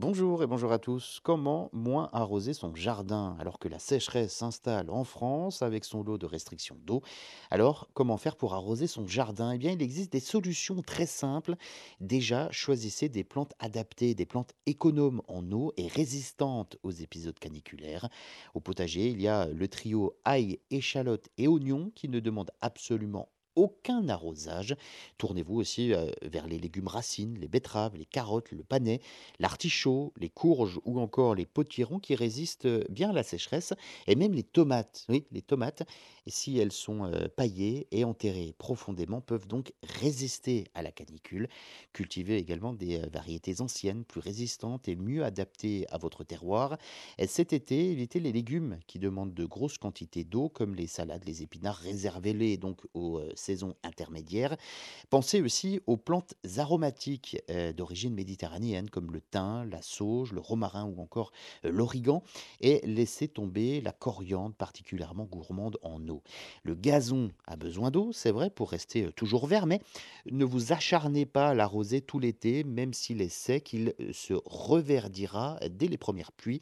Bonjour et bonjour à tous. Comment moins arroser son jardin alors que la sécheresse s'installe en France avec son lot de restrictions d'eau? Alors, comment faire pour arroser son jardin? Eh bien, il existe des solutions très simples. Déjà, choisissez des plantes adaptées, des plantes économes en eau et résistantes aux épisodes caniculaires. Au potager, il y a le trio ail, échalote et oignon qui ne demande absolument aucun arrosage. Tournez-vous aussi euh, vers les légumes racines, les betteraves, les carottes, le panais, l'artichaut, les courges ou encore les potirons qui résistent euh, bien à la sécheresse et même les tomates. Oui, les tomates, si elles sont euh, paillées et enterrées profondément, peuvent donc résister à la canicule. Cultivez également des variétés anciennes, plus résistantes et mieux adaptées à votre terroir. Et cet été, évitez les légumes qui demandent de grosses quantités d'eau, comme les salades, les épinards. Réservez-les donc aux saisons intermédiaires. Pensez aussi aux plantes aromatiques euh, d'origine méditerranéenne, comme le thym, la sauge, le romarin ou encore euh, l'origan. Et laissez tomber la coriandre, particulièrement gourmande en eau. Le gazon a besoin d'eau, c'est vrai, pour rester euh, toujours vert, mais ne vous acharnez pas à l'arroser tout l'été, même s'il est sec, il se reverdira dès les premières pluies.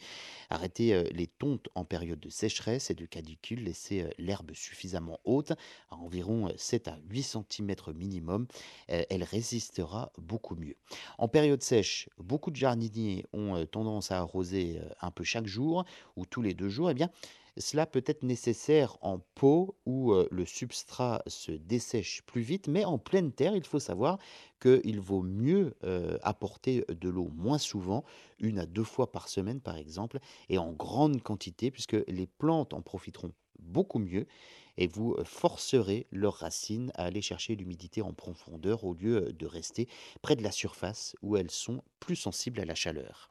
Arrêtez les tontes en période de sécheresse et de canicule, laissez l'herbe suffisamment haute, à environ 7 à 8 centimètres minimum, euh, elle résistera beaucoup mieux. En période sèche, beaucoup de jardiniers ont euh, tendance à arroser euh, un peu chaque jour ou tous les deux jours. Eh bien, cela peut être nécessaire en pot où le substrat se dessèche plus vite, mais en pleine terre, il faut savoir qu'il vaut mieux apporter de l'eau moins souvent, une à deux fois par semaine par exemple, et en grande quantité, puisque les plantes en profiteront beaucoup mieux et vous euh, forcerez leurs racines à aller chercher l'humidité en profondeur au lieu de rester près de la surface où elles sont plus sensibles à la chaleur.